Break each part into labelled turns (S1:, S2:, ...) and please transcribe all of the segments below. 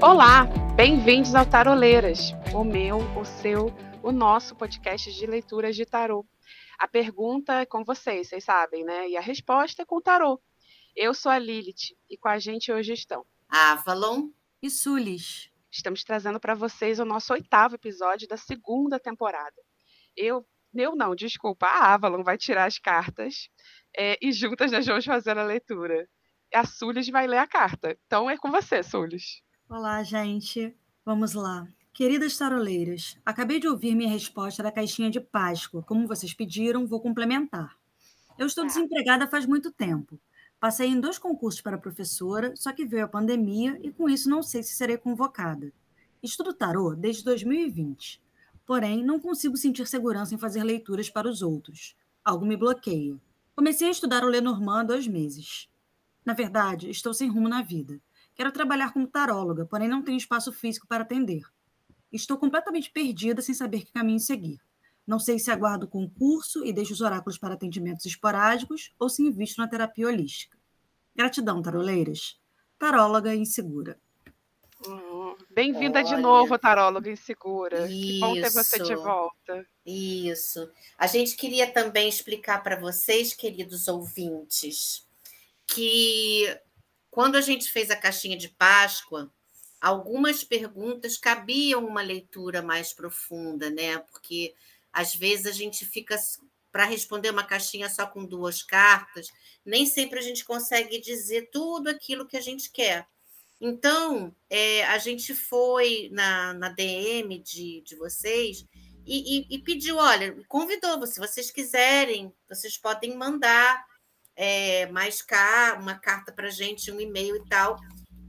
S1: Olá, bem-vindos ao Taroleiras, o meu, o seu, o nosso podcast de leituras de tarô. A pergunta é com vocês, vocês sabem, né? E a resposta é com o tarô. Eu sou a Lilith e com a gente hoje estão
S2: Avalon
S3: e Sulis.
S1: Estamos trazendo para vocês o nosso oitavo episódio da segunda temporada. Eu, eu não, desculpa, a Avalon vai tirar as cartas é, e juntas nós vamos fazer a leitura. A Sulis vai ler a carta. Então é com você, Sulis.
S3: Olá, gente. Vamos lá. Queridas taroleiras, acabei de ouvir minha resposta da caixinha de Páscoa. Como vocês pediram, vou complementar. Eu estou desempregada faz muito tempo. Passei em dois concursos para professora, só que veio a pandemia e com isso não sei se serei convocada. Estudo tarô desde 2020. Porém, não consigo sentir segurança em fazer leituras para os outros. Algo me bloqueia. Comecei a estudar o Lenormand há dois meses. Na verdade, estou sem rumo na vida. Quero trabalhar como taróloga, porém não tenho espaço físico para atender. Estou completamente perdida sem saber que caminho seguir. Não sei se aguardo o concurso e deixo os oráculos para atendimentos esporádicos ou se invisto na terapia holística. Gratidão, taroleiras. Taróloga insegura.
S1: Hum, Bem-vinda de novo, taróloga insegura. Isso, que bom ter você de volta.
S2: Isso. A gente queria também explicar para vocês, queridos ouvintes, que quando a gente fez a caixinha de Páscoa, algumas perguntas cabiam uma leitura mais profunda, né? Porque às vezes a gente fica para responder uma caixinha só com duas cartas, nem sempre a gente consegue dizer tudo aquilo que a gente quer. Então, é, a gente foi na, na DM de, de vocês e, e, e pediu: olha, convidou, se vocês quiserem, vocês podem mandar mais cá, uma carta para gente, um e-mail e tal.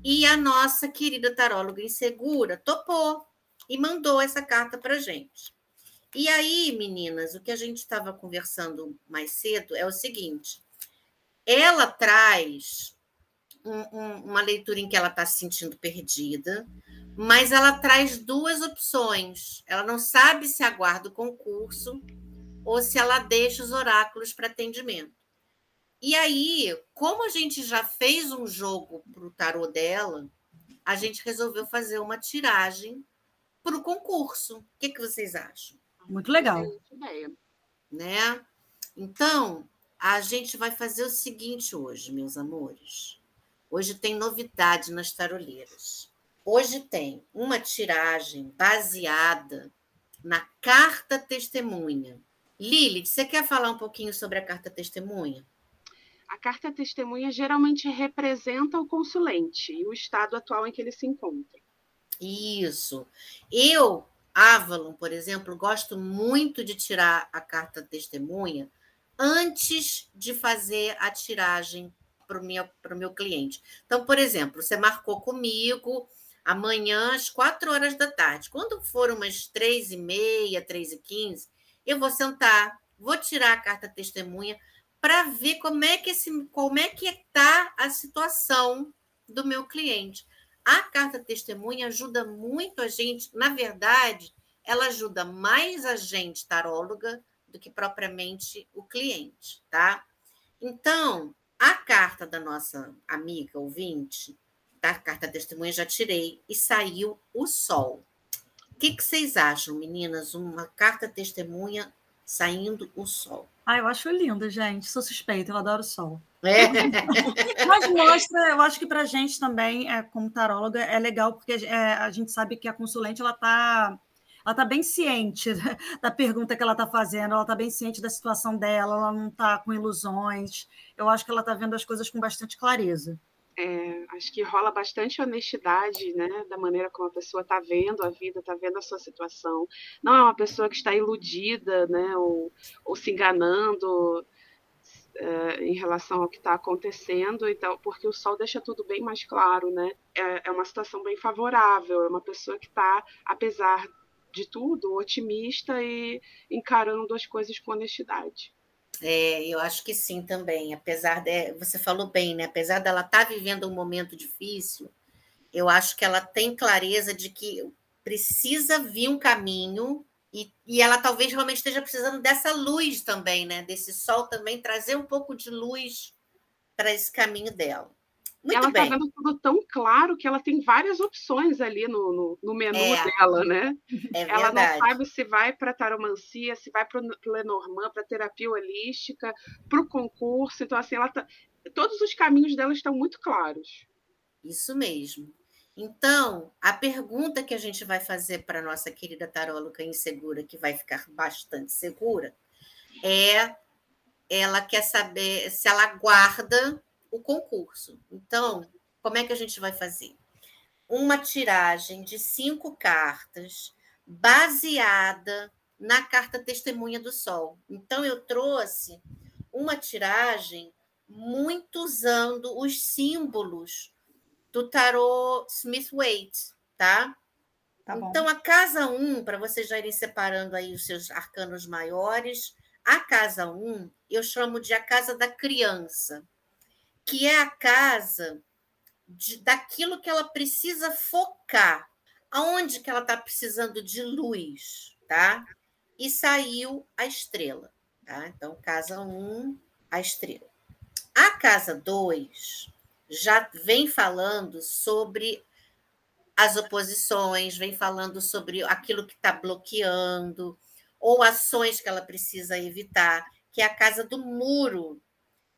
S2: E a nossa querida taróloga insegura topou e mandou essa carta para gente. E aí, meninas, o que a gente estava conversando mais cedo é o seguinte: ela traz um, um, uma leitura em que ela está se sentindo perdida, mas ela traz duas opções. Ela não sabe se aguarda o concurso ou se ela deixa os oráculos para atendimento. E aí, como a gente já fez um jogo para o tarô dela, a gente resolveu fazer uma tiragem para o concurso. O que, que vocês acham?
S3: Muito legal.
S2: Né? Então, a gente vai fazer o seguinte hoje, meus amores. Hoje tem novidade nas taroleiras. Hoje tem uma tiragem baseada na carta testemunha. Lili, você quer falar um pouquinho sobre a carta testemunha?
S1: A carta testemunha geralmente representa o consulente e o estado atual em que ele se encontra.
S2: Isso. Eu, Avalon, por exemplo, gosto muito de tirar a carta testemunha antes de fazer a tiragem para o meu, meu cliente. Então, por exemplo, você marcou comigo amanhã às quatro horas da tarde. Quando for umas três e meia, três e quinze, eu vou sentar, vou tirar a carta testemunha para ver como é que esse, como é que está a situação do meu cliente. A carta testemunha ajuda muito a gente, na verdade, ela ajuda mais a gente taróloga do que propriamente o cliente, tá? Então, a carta da nossa amiga ouvinte, da carta testemunha já tirei e saiu o sol. O que, que vocês acham, meninas? Uma carta testemunha saindo o sol.
S3: Ah, eu acho lindo, gente. Sou suspeita, eu adoro o sol. É. Mas mostra, eu acho que para a gente também, é, como taróloga, é legal, porque é, a gente sabe que a consulente ela está ela está bem ciente da pergunta que ela está fazendo, ela está bem ciente da situação dela, ela não está com ilusões. Eu acho que ela está vendo as coisas com bastante clareza.
S1: É, acho que rola bastante honestidade, né, da maneira como a pessoa está vendo a vida, está vendo a sua situação. Não é uma pessoa que está iludida, né, ou, ou se enganando é, em relação ao que está acontecendo, então, porque o sol deixa tudo bem mais claro, né? É, é uma situação bem favorável, é uma pessoa que está, apesar de tudo, otimista e encarando as coisas com honestidade.
S2: É, eu acho que sim também. Apesar de. Você falou bem, né? Apesar dela estar tá vivendo um momento difícil, eu acho que ela tem clareza de que precisa vir um caminho e, e ela talvez realmente esteja precisando dessa luz também, né? Desse sol também, trazer um pouco de luz para esse caminho dela. Muito
S1: ela
S2: bem.
S1: tá vendo tudo tão claro que ela tem várias opções ali no, no, no menu
S2: É.
S1: dela, né?
S2: É
S1: ela não sabe se vai para taromancia, se vai para o Lenormand, para terapia holística, para o concurso. Então, assim, ela tá... todos os caminhos dela estão muito claros.
S2: Isso mesmo. Então, a pergunta que a gente vai fazer para a nossa querida taróloga insegura, que vai ficar bastante segura, é ela quer saber se ela guarda o concurso. Então, como é que a gente vai fazer? Uma tiragem de cinco cartas baseada na carta Testemunha do Sol. Então, eu trouxe uma tiragem muito usando os símbolos do tarô Smith-Waite, tá?
S3: Tá.
S2: Então, a casa 1, para vocês já irem separando aí os seus arcanos maiores, a casa 1 eu chamo de a casa da criança, que é a casa de, daquilo que ela precisa focar, aonde que ela está precisando de luz, tá? E saiu a estrela, tá? Então, casa 1, a estrela. A casa 2 já vem falando sobre as oposições, vem falando sobre aquilo que está bloqueando, ou ações que ela precisa evitar, que é a casa do muro,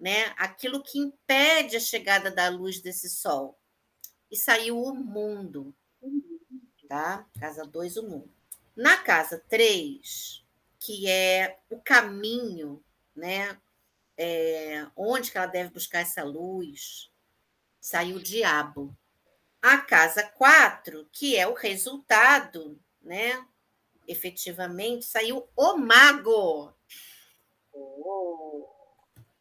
S2: né? Aquilo que impede a chegada da luz desse sol. E saiu o mundo, tá? Casa 2, o mundo. Na casa 3, que é o caminho, né? É, onde que ela deve buscar essa luz, saiu o diabo. A casa 4, que é o resultado, né? Efetivamente, saiu o mago.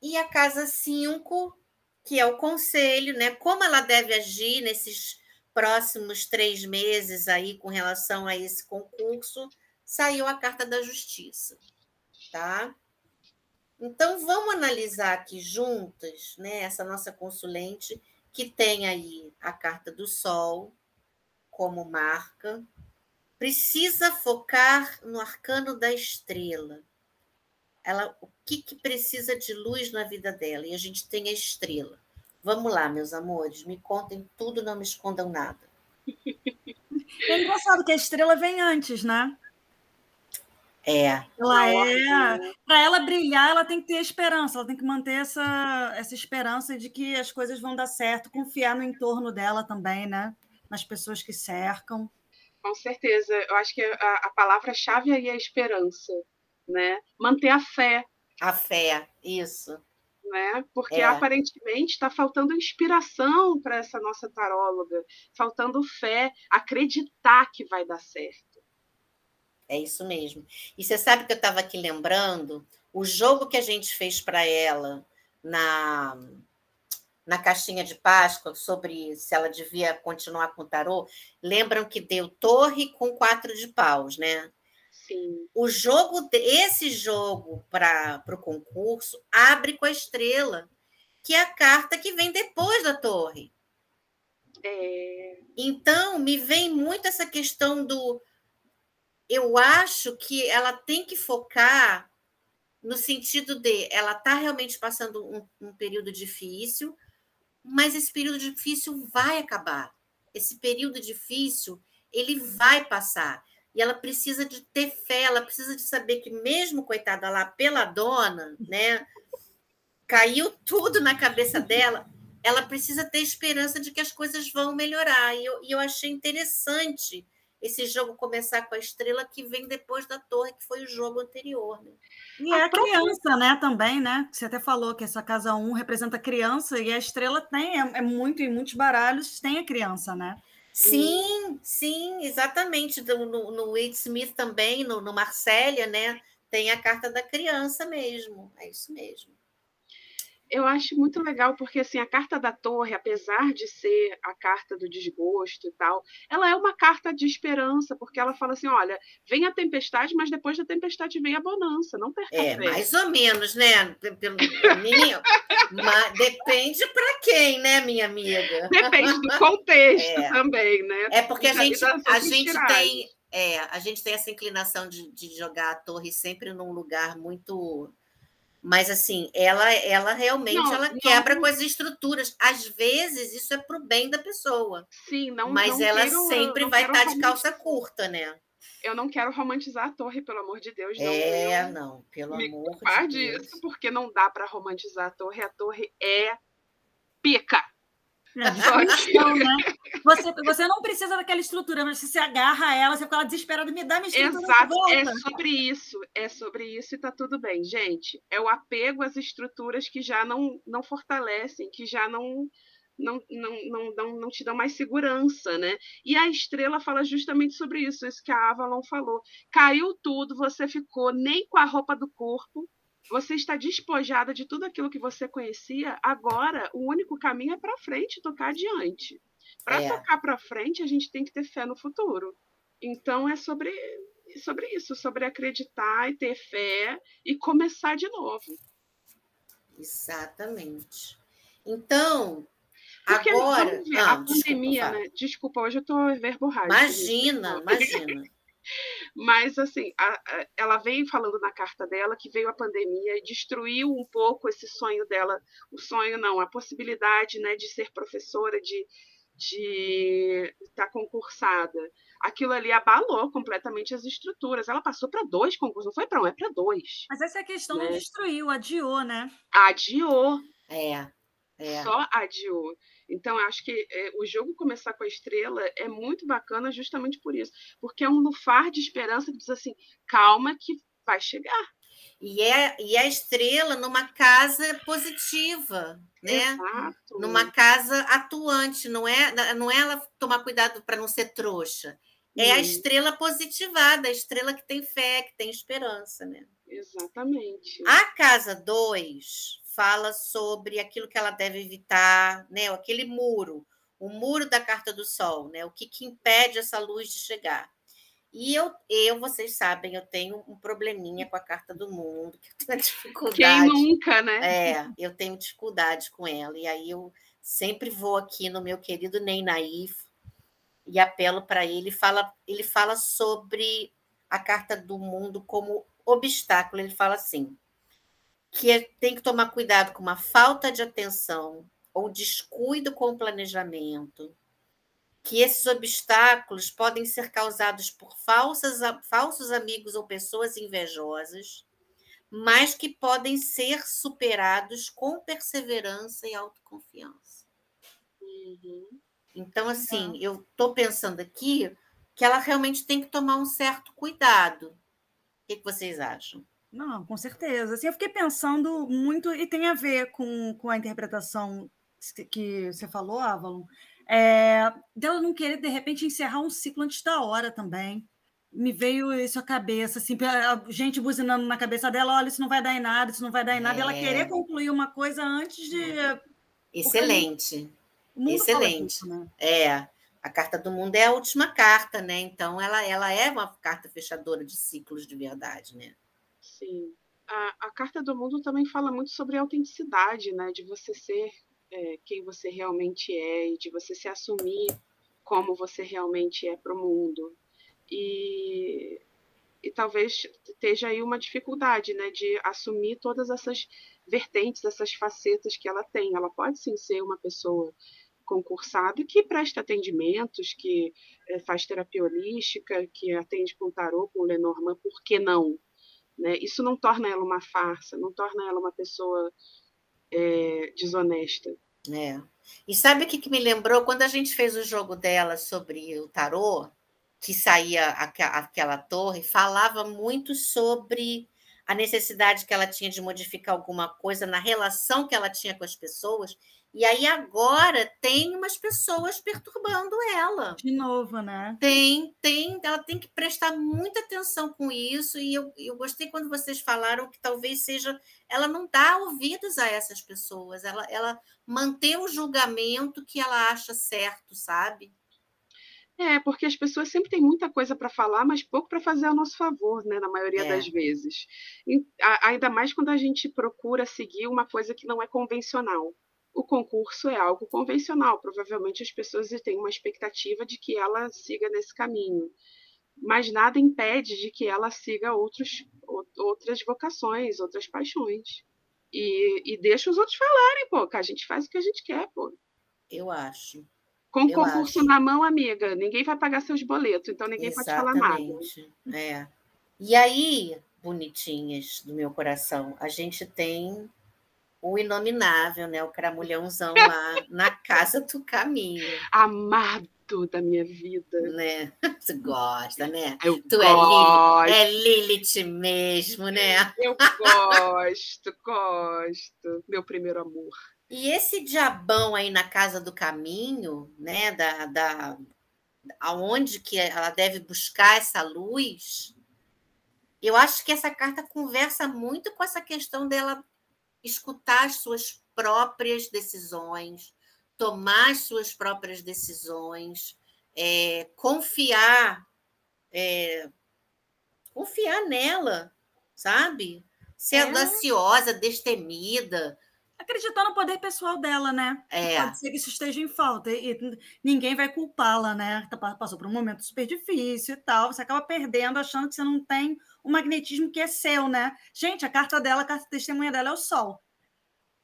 S2: E a casa 5, que é o conselho, né? Como ela deve agir nesses próximos três meses aí com relação a esse concurso, saiu a carta da justiça, tá? Então, vamos analisar aqui juntas, né? Essa nossa consulente que tem aí a carta do Sol como marca, precisa focar no arcano da estrela. Ela, o que, que precisa de luz na vida dela? E a gente tem a estrela. Vamos lá, meus amores, me contem tudo, não me escondam nada.
S3: É engraçado que a estrela vem antes, né?
S2: É,
S3: Ela é. Para ela brilhar, ela tem que ter esperança, ela tem que manter essa, essa esperança de que as coisas vão dar certo, confiar no entorno dela também, né? Nas pessoas que cercam.
S1: Com certeza. Eu acho que a, a palavra-chave aí é a esperança, né? Manter a fé,
S2: a fé, isso.
S1: né? Porque
S2: É.
S1: aparentemente está faltando inspiração para essa nossa taróloga, faltando fé, acreditar que vai dar certo.
S2: É isso mesmo. E você sabe que eu estava aqui lembrando o jogo que a gente fez para ela na, na caixinha de Páscoa sobre se ela devia continuar com o tarô. Lembram que deu torre com quatro de paus, né?
S1: Sim,
S2: O jogo, esse jogo para o concurso abre com a estrela, que é a carta que vem depois da torre.
S1: é,
S2: Então, me vem muito essa questão do. Eu acho que ela tem que focar no sentido de ela está realmente passando um, um período difícil, mas esse período difícil vai acabar. Esse período difícil ele vai passar. E ela precisa de ter fé, ela precisa de saber que, mesmo, coitada lá, pela dona, né? Caiu tudo na cabeça dela, ela precisa ter esperança de que as coisas vão melhorar. E eu, e eu achei interessante esse jogo começar com a estrela que vem depois da torre, que foi o jogo anterior. Né?
S3: E é
S1: A
S3: a criança, né, também, né? Você até falou que essa casa 1 representa a criança e a estrela tem, é, é muito, em muitos baralhos tem a criança, né?
S2: Sim, sim, exatamente. No, no, Wade Smith também, no, no Marsella, né? Tem a carta da criança mesmo. É isso mesmo.
S1: Eu acho muito legal porque assim a carta da torre, apesar de ser a carta do desgosto e tal, ela é uma carta de esperança porque ela fala assim, olha, vem a tempestade, mas depois da tempestade vem a bonança, não perca
S2: É, mais ou menos, né? Pelo, minha, mas depende para quem, né, minha amiga?
S1: Depende do contexto
S2: É.
S1: também, né?
S2: É porque a gente, a gente tem, é, a gente tem essa inclinação de, de jogar a torre sempre num lugar muito Mas assim, ela ela realmente não, ela quebra não, com as estruturas. Às vezes isso é para o bem da pessoa.
S1: Sim, não.
S2: Mas
S1: não
S2: ela
S1: quero,
S2: sempre vai estar tá de calça curta, né?
S1: Eu não quero romantizar a torre, pelo amor de Deus.
S2: Não. É, não, pelo me amor de Deus. disso,
S1: porque não dá para romantizar a torre. A torre é pica.
S3: É, então, né? Você, você não precisa daquela estrutura, mas você se agarra a ela, você fica desesperada, me dá minha estrutura.
S1: Exato, é sobre isso, é sobre isso e tá tudo bem. Gente, é o apego às estruturas que já não, não fortalecem, que já não, não, não, não, não, não te dão mais segurança, né? E a estrela fala justamente sobre isso, isso que a Avalon falou. Caiu tudo, você ficou nem com a roupa do corpo, você está despojada de tudo aquilo que você conhecia, agora o único caminho é para frente, tocar adiante. Para é. tocar para frente, a gente tem que ter fé no futuro. Então é sobre, sobre isso, sobre acreditar e ter fé e começar de novo.
S2: Exatamente. Então, Porque agora.
S1: Ver, ah, a pandemia, desculpa, né? Desculpa, hoje eu estou verborrágica.
S2: Imagina, imagina.
S1: Mas, assim, a, a, ela vem falando na carta dela que veio a pandemia e destruiu um pouco esse sonho dela. O sonho, não, a possibilidade né, de ser professora, de de estar tá concursada. Aquilo ali abalou completamente as estruturas. Ela passou para dois concursos, não foi para um, é para dois.
S3: Mas essa questão né? não destruiu, adiou, né?
S1: Adiou.
S2: É. É.
S1: Só adiou. Então, acho que é, o jogo começar com a estrela é muito bacana justamente por isso. Porque é um lufar de esperança que diz assim: calma, que vai chegar.
S2: E é, e a estrela numa casa positiva, né?
S1: Exato.
S2: Numa casa atuante, não é, não é ela tomar cuidado para não ser trouxa. É a estrela positivada, a estrela que tem fé, que tem esperança, né?
S1: Exatamente.
S2: A casa 2 fala sobre aquilo que ela deve evitar, né? Aquele muro, o muro da carta do sol, né? O que, que impede essa luz de chegar. E eu, eu, vocês sabem, eu tenho um probleminha com a carta do mundo, que eu tenho dificuldade.
S1: Quem nunca, né?
S2: É, eu tenho dificuldade com ela. E aí eu sempre vou aqui no meu querido Ney Naif e apelo para ele. Fala, ele fala sobre a carta do mundo como obstáculo. Ele fala assim: que é, tem que tomar cuidado com uma falta de atenção ou descuido com o planejamento, que esses obstáculos podem ser causados por falsas, falsos amigos ou pessoas invejosas, mas que podem ser superados com perseverança e autoconfiança. Uhum. Então, assim, eu estou pensando aqui que ela realmente tem que tomar um certo cuidado. O que, que vocês acham?
S3: Não, com certeza. Assim, eu fiquei pensando muito, e tem a ver com, com a interpretação que você falou, Avalon, é, dela não querer, de repente, encerrar um ciclo antes da hora também. Me veio isso à cabeça, assim, a gente buzinando na cabeça dela, olha, isso não vai dar em nada, isso não vai dar em nada, é... ela querer concluir uma coisa antes de.
S2: Excelente. Excelente. Isso, né? É. A carta do mundo é a última carta, né? Então ela, ela é uma carta fechadora de ciclos de verdade, né?
S1: Sim. A, a Carta do Mundo também fala muito sobre a autenticidade, né? De você ser é, quem você realmente é e de você se assumir como você realmente é para o mundo. E, e talvez esteja aí uma dificuldade, né? De assumir todas essas vertentes, essas facetas que ela tem. Ela pode sim ser uma pessoa concursada que presta atendimentos, que é, faz terapia holística, que atende com tarô, com Lenormand, por que não? Né? Isso não torna ela uma farsa, não torna ela uma pessoa é, desonesta.
S2: É. E sabe o que, que me lembrou? Quando a gente fez o jogo dela sobre o tarô, que saía aquela torre, falava muito sobre a necessidade que ela tinha de modificar alguma coisa na relação que ela tinha com as pessoas e aí agora tem umas pessoas perturbando ela.
S3: De novo, né?
S2: Tem, tem, ela tem que prestar muita atenção com isso. E eu, eu gostei quando vocês falaram que talvez seja. Ela não dá ouvidos a essas pessoas, ela, ela mantém o julgamento que ela acha certo, sabe?
S1: É, porque as pessoas sempre têm muita coisa para falar, mas pouco para fazer a nosso favor, né? Na maioria é. das vezes. E, a, ainda mais quando a gente procura seguir uma coisa que não é convencional o concurso é algo convencional, provavelmente as pessoas têm uma expectativa de que ela siga nesse caminho, mas nada impede de que ela siga outros, outras vocações, outras paixões. E, e deixa os outros falarem, pô, que a gente faz o que a gente quer, pô.
S2: Eu acho.
S1: Com o concurso acho. na mão, amiga, ninguém vai pagar seus boletos, então ninguém Exatamente. pode falar
S2: nada. É. E aí, bonitinhas do meu coração, a gente tem o inominável, né? O cramulhãozão lá na casa do caminho.
S1: Amado da minha vida.
S2: Né? Tu gosta, né?
S1: Eu
S2: tu
S1: gosto.
S2: É, Lilith, é Lilith mesmo, né?
S1: Eu gosto, gosto. Meu primeiro amor.
S2: E esse diabão aí na casa do caminho, né? Da, da, aonde que ela deve buscar essa luz? Eu acho que essa carta conversa muito com essa questão dela escutar as suas próprias decisões, tomar as suas próprias decisões, é, confiar, é, confiar nela, sabe? Ser é. audaciosa, destemida,
S3: acreditar no poder pessoal dela, né?
S2: É.
S3: Pode ser que isso esteja em falta e ninguém vai culpá-la, né? Tá, passou por um momento super difícil e tal. Você acaba perdendo, achando que você não tem o magnetismo que é seu, né? Gente, a carta dela, a carta de testemunha dela é o sol.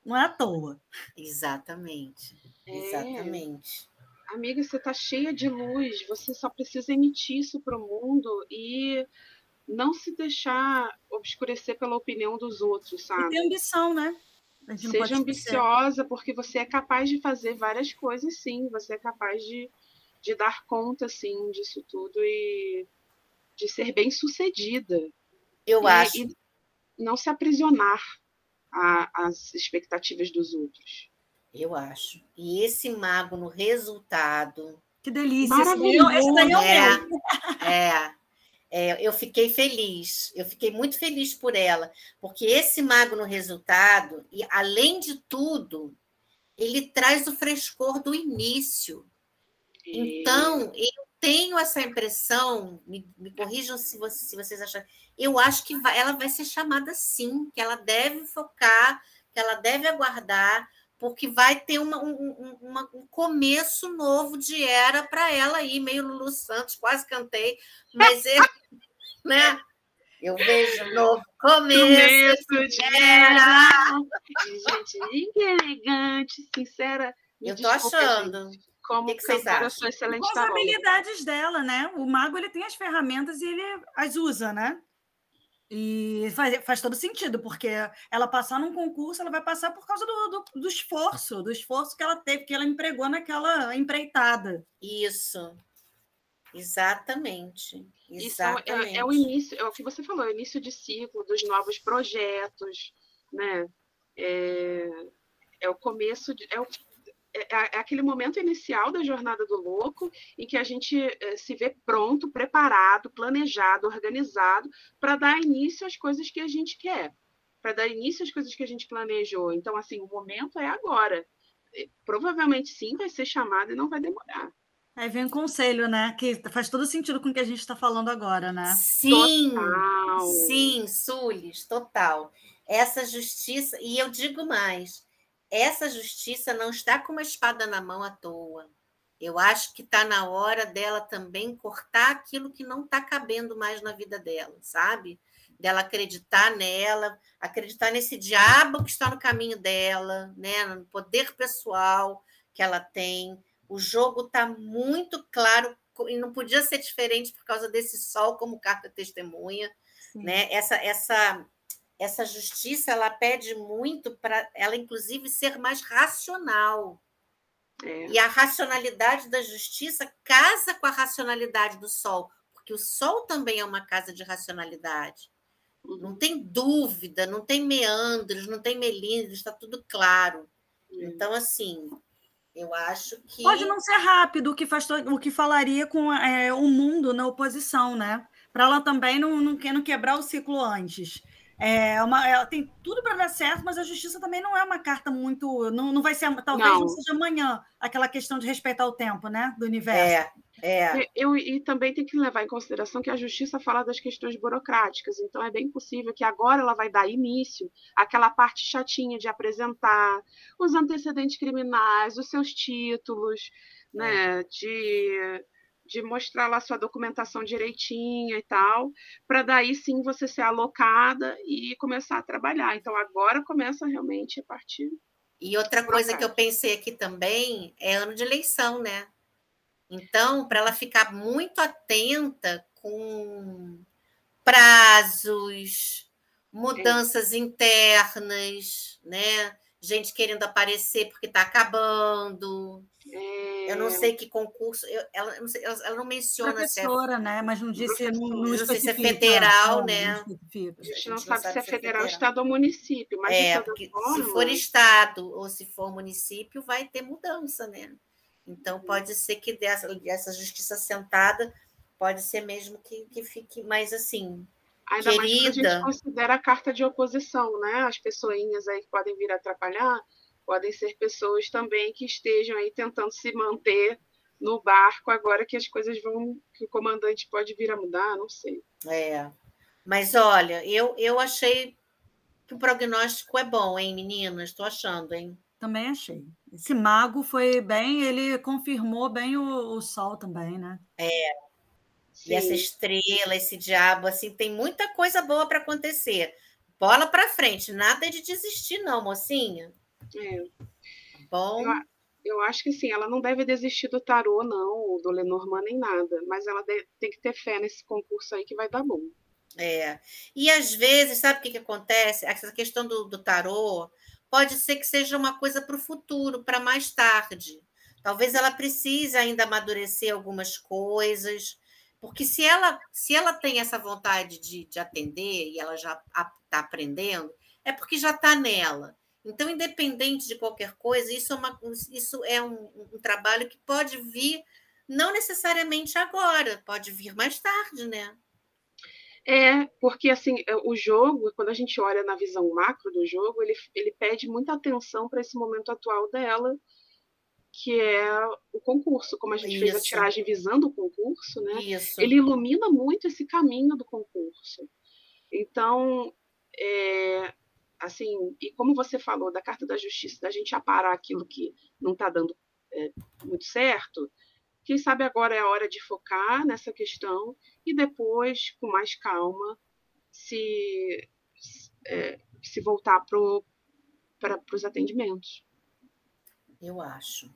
S3: Não é à toa.
S2: Exatamente. É. Exatamente.
S1: Amiga, você tá cheia de luz, você só precisa emitir isso para o mundo e não se deixar obscurecer pela opinião dos outros, sabe?
S3: E ter ambição, né?
S1: Seja ambiciosa, porque você é capaz de fazer várias coisas, sim. Você é capaz de, de dar conta, sim, disso tudo e de ser bem sucedida.
S2: Eu
S1: e,
S2: acho.
S1: E não se aprisionar às expectativas dos outros.
S2: Eu acho. E esse mago no resultado.
S3: Que delícia!
S2: Maravilhoso! Esse daí é, o é, é, é, eu fiquei feliz, eu fiquei muito feliz por ela, porque esse mago no resultado, e além de tudo, ele traz o frescor do início. Então, eu tenho essa impressão, me, me corrijam se, você, se, vocês acharem, eu acho que vai, ela vai ser chamada sim, que ela deve focar, que ela deve aguardar, porque vai ter uma, um, uma, um começo novo de era para ela aí, meio Lulu Santos, quase cantei, mas é, né? Eu vejo um novo começo, começo de era.
S1: Gente, elegante, sincera.
S2: Eu tô achando.
S1: Gente, como que, que vocês acham?
S3: Com as habilidades dela, né? O mago ele tem as ferramentas e ele as usa, né? E faz, faz todo sentido, porque ela passar num concurso, ela vai passar por causa do, do, do esforço, do esforço que ela teve, que ela empregou naquela empreitada.
S2: Isso. Exatamente. Exatamente.
S1: Isso é, é, o início, é o que você falou, é o início de ciclo dos novos projetos, né? É, é o começo, de, é o é, é, é aquele momento inicial da jornada do louco em que a gente é, se vê pronto, preparado, planejado, organizado para dar início às coisas que a gente quer, para dar início às coisas que a gente planejou. Então, assim, o momento é agora. Provavelmente sim vai ser chamado e não vai demorar.
S3: Aí vem um conselho, né? Que faz todo sentido com o que a gente está falando agora, né?
S2: Sim, total. sim, Sulis, total. Essa justiça, e eu digo mais, essa justiça não está com uma espada na mão à toa. Eu acho que está na hora dela também cortar aquilo que não está cabendo mais na vida dela, sabe? Dela acreditar nela, acreditar nesse diabo que está no caminho dela, né? no poder pessoal que ela tem. O jogo está muito claro e não podia ser diferente por causa desse sol como carta testemunha. Né? Essa, essa essa justiça ela pede muito para ela, inclusive, ser mais racional. É. E a racionalidade da justiça casa com a racionalidade do sol, porque o sol também é uma casa de racionalidade. Uhum. Não tem dúvida, não tem meandros, não tem melindres, está tudo claro. Uhum. Então, assim, eu acho que.
S3: Pode não ser rápido, o que, faz, o que falaria com é, o mundo na oposição, né? Para ela também não, não, não quebrar o ciclo antes. É uma, ela tem tudo para dar certo, mas a justiça também não é uma carta muito. Não, não vai ser, talvez não. não seja amanhã, aquela questão de respeitar o tempo, né? Do universo.
S2: É, é.
S1: Eu, e também tem que levar em consideração que a justiça fala das questões burocráticas, então é bem possível que agora ela vai dar início àquela parte chatinha de apresentar os antecedentes criminais, os seus títulos, né? É. De de mostrar lá sua documentação direitinha e tal, para daí sim você ser alocada e começar a trabalhar. Então agora começa realmente a partir.
S2: E outra coisa que eu pensei aqui também é ano de eleição, né? Então, para ela ficar muito atenta com prazos, mudanças é. internas, né? Gente querendo aparecer porque está acabando. É... Eu não sei que concurso. Eu, ela, ela, não menciona
S3: Professora, se é, né? Mas não disse. Não,
S2: não, não sei se é federal, não, né?
S1: a gente não, sabe, se é federal, federal, estado ou município. Mas
S2: é, porque forma... se for estado ou se for município, vai ter mudança, né? Então, pode ser que dessa, dessa justiça sentada, pode ser mesmo que, que fique mais assim. Ainda querida. mais que a gente
S1: considera a carta de oposição, né? As pessoinhas aí que podem vir atrapalhar podem ser pessoas também que estejam aí tentando se manter no barco agora que as coisas vão, que o comandante pode vir a mudar, não sei.
S2: É. Mas olha, eu, eu achei que o prognóstico é bom, hein, meninas? Estou achando, hein?
S3: Também achei. Esse mago foi bem, ele confirmou bem o, o sol também, né?
S2: É. Sim. E essa estrela, esse diabo, assim, tem muita coisa boa para acontecer. Bola para frente, nada de desistir, não, mocinha.
S1: É. Bom. Eu, eu, acho que sim, ela não deve desistir do tarô, não, do Lenormand nem nada, mas ela deve, tem que ter fé nesse concurso aí que vai dar bom.
S2: É. E às vezes, sabe o que, que acontece? Essa questão do, do tarô pode ser que seja uma coisa para o futuro, para mais tarde. Talvez ela precise ainda amadurecer algumas coisas, porque se ela se ela tem essa vontade de, de atender e ela já está aprendendo, é porque já está nela. Então, independente de qualquer coisa, isso é, uma, isso é um, um trabalho que pode vir não necessariamente agora, pode vir mais tarde, né?
S1: É, porque assim, é, o jogo, quando a gente olha na visão macro do jogo, ele, ele pede muita atenção para esse momento atual dela, que é o concurso. Como a gente Isso. fez a tiragem visando o concurso, né? Isso. Ele ilumina muito esse caminho do concurso. Então, é, assim, e como você falou da Carta da Justiça, da gente aparar aquilo que não está dando é, muito certo, quem sabe agora é a hora de focar nessa questão e depois, com mais calma, se, é, se voltar para os atendimentos.
S2: Eu acho.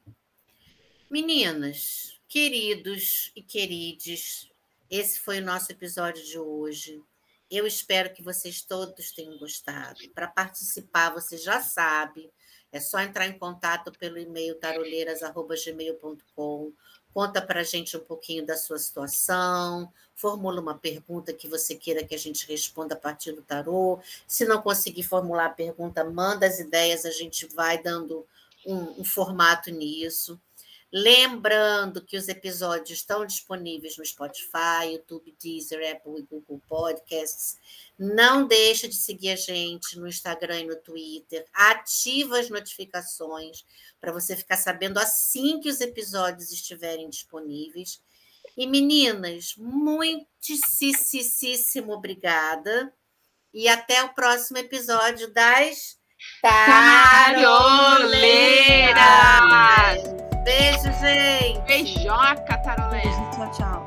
S2: Meninas, queridos e querides, esse foi o nosso episódio de hoje. Eu espero que vocês todos tenham gostado. Para participar, você já sabe, é só entrar em contato pelo e-mail taroleiras.gmail.com Conta para a gente um pouquinho da sua situação, formula uma pergunta que você queira que a gente responda a partir do tarô. Se não conseguir formular a pergunta, manda as ideias, a gente vai dando um, um formato nisso. Lembrando que os episódios estão disponíveis no Spotify, YouTube, Deezer, Apple e Google Podcasts. Não deixa de seguir a gente no Instagram e no Twitter. Ativa as notificações para você ficar sabendo assim que os episódios estiverem disponíveis. E meninas, muitíssimo obrigada. E até o próximo episódio das Taroleiras! Beijo, gente!
S1: Beijoca, taroleira!
S3: Beijo, tchau, tchau.